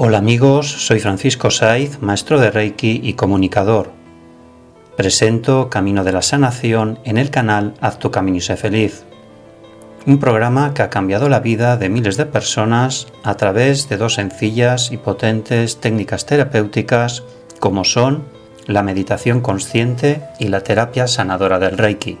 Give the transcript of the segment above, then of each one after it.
Hola amigos, soy Francisco Saiz, maestro de Reiki y comunicador. Presento Camino de la Sanación en el canal Haz tu camino y sé feliz. Un programa que ha cambiado la vida de miles de personas a través de dos sencillas y potentes técnicas terapéuticas como son la meditación consciente y la terapia sanadora del Reiki.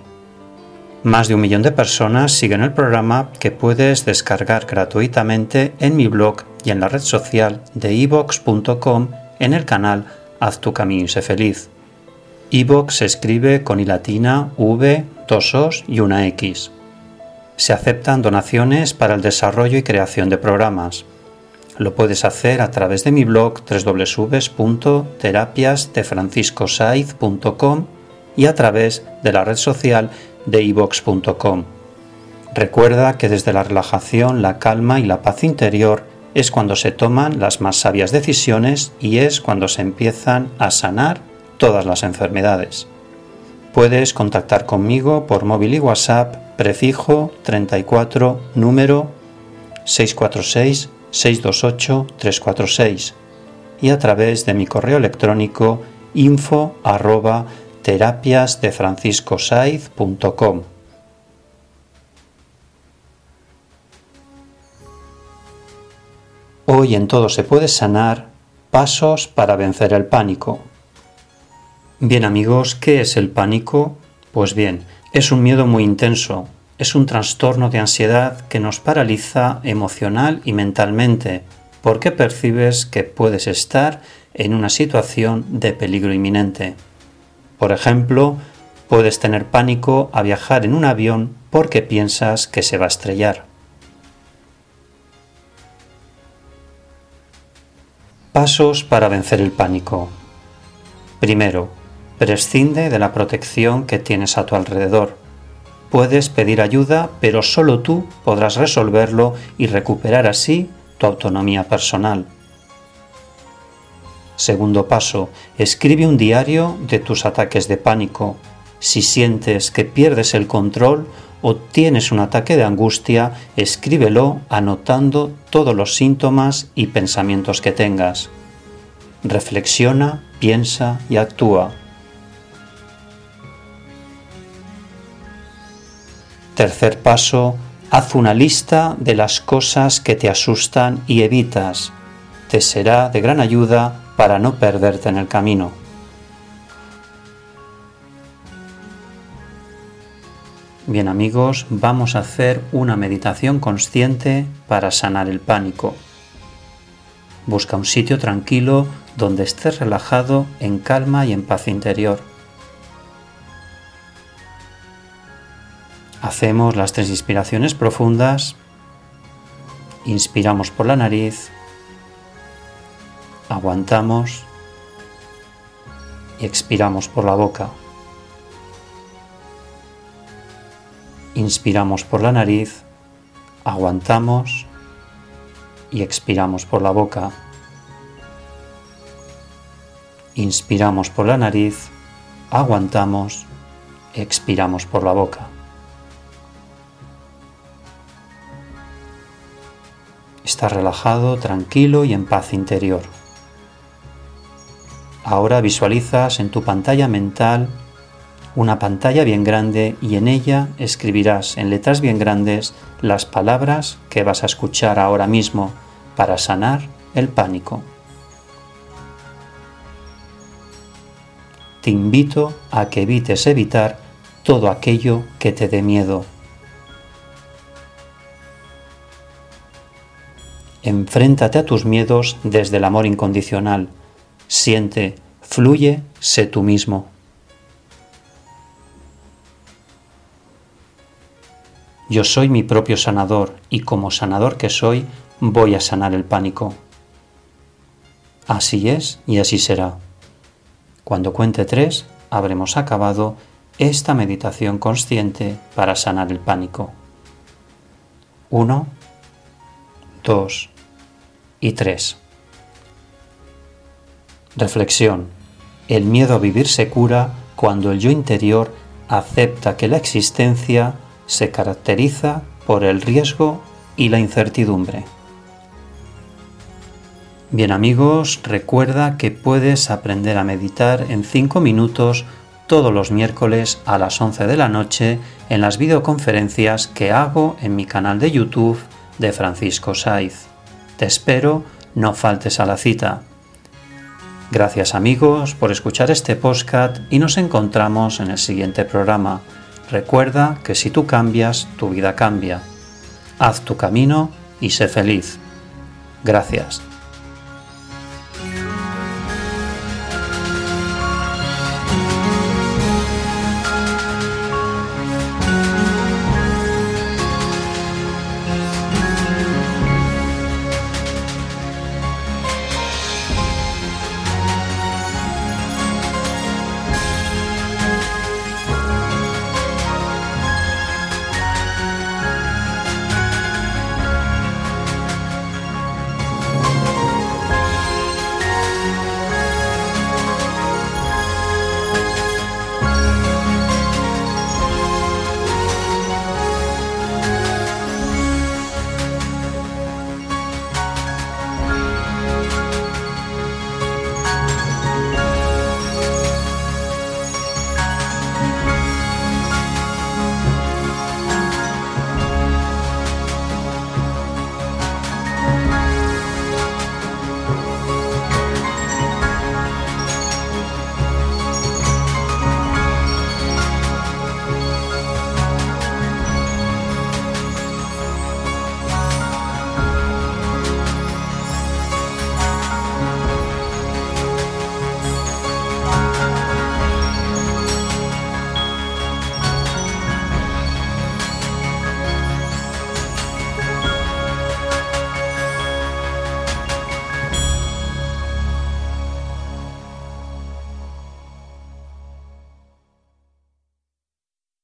Más de un millón de personas siguen el programa que puedes descargar gratuitamente en mi blog y en la red social de evox.com en el canal Haz tu camino y sé feliz. Evox se escribe con i latina, v, dos os y una x. Se aceptan donaciones para el desarrollo y creación de programas. Lo puedes hacer a través de mi blog www.terapiasdefranciscosaiz.com y a través de la red social de ivox.com. Recuerda que desde la relajación, la calma y la paz interior es cuando se toman las más sabias decisiones y es cuando se empiezan a sanar todas las enfermedades. Puedes contactar conmigo por móvil y WhatsApp prefijo 34 número 646 628 346 y a través de mi correo electrónico info arroba. Hoy en todo se puede sanar pasos para vencer el pánico. Bien amigos, ¿qué es el pánico? Pues bien, es un miedo muy intenso, es un trastorno de ansiedad que nos paraliza emocional y mentalmente porque percibes que puedes estar en una situación de peligro inminente. Por ejemplo, puedes tener pánico a viajar en un avión porque piensas que se va a estrellar. Pasos para vencer el pánico. Primero, prescinde de la protección que tienes a tu alrededor. Puedes pedir ayuda, pero solo tú podrás resolverlo y recuperar así tu autonomía personal. Segundo paso, escribe un diario de tus ataques de pánico. Si sientes que pierdes el control o tienes un ataque de angustia, escríbelo anotando todos los síntomas y pensamientos que tengas. Reflexiona, piensa y actúa. Tercer paso, haz una lista de las cosas que te asustan y evitas. Te será de gran ayuda para no perderte en el camino. Bien amigos, vamos a hacer una meditación consciente para sanar el pánico. Busca un sitio tranquilo donde estés relajado en calma y en paz interior. Hacemos las tres inspiraciones profundas. Inspiramos por la nariz aguantamos y expiramos por la boca. Inspiramos por la nariz, aguantamos y expiramos por la boca. Inspiramos por la nariz, aguantamos, expiramos por la boca. Está relajado, tranquilo y en paz interior. Ahora visualizas en tu pantalla mental una pantalla bien grande y en ella escribirás en letras bien grandes las palabras que vas a escuchar ahora mismo para sanar el pánico. Te invito a que evites evitar todo aquello que te dé miedo. Enfréntate a tus miedos desde el amor incondicional Siente, fluye, sé tú mismo. Yo soy mi propio sanador y como sanador que soy voy a sanar el pánico. Así es y así será. Cuando cuente tres, habremos acabado esta meditación consciente para sanar el pánico. Uno, dos y tres. Reflexión. El miedo a vivir se cura cuando el yo interior acepta que la existencia se caracteriza por el riesgo y la incertidumbre. Bien amigos, recuerda que puedes aprender a meditar en 5 minutos todos los miércoles a las 11 de la noche en las videoconferencias que hago en mi canal de YouTube de Francisco Saiz. Te espero, no faltes a la cita. Gracias amigos por escuchar este podcast y nos encontramos en el siguiente programa. Recuerda que si tú cambias, tu vida cambia. Haz tu camino y sé feliz. Gracias.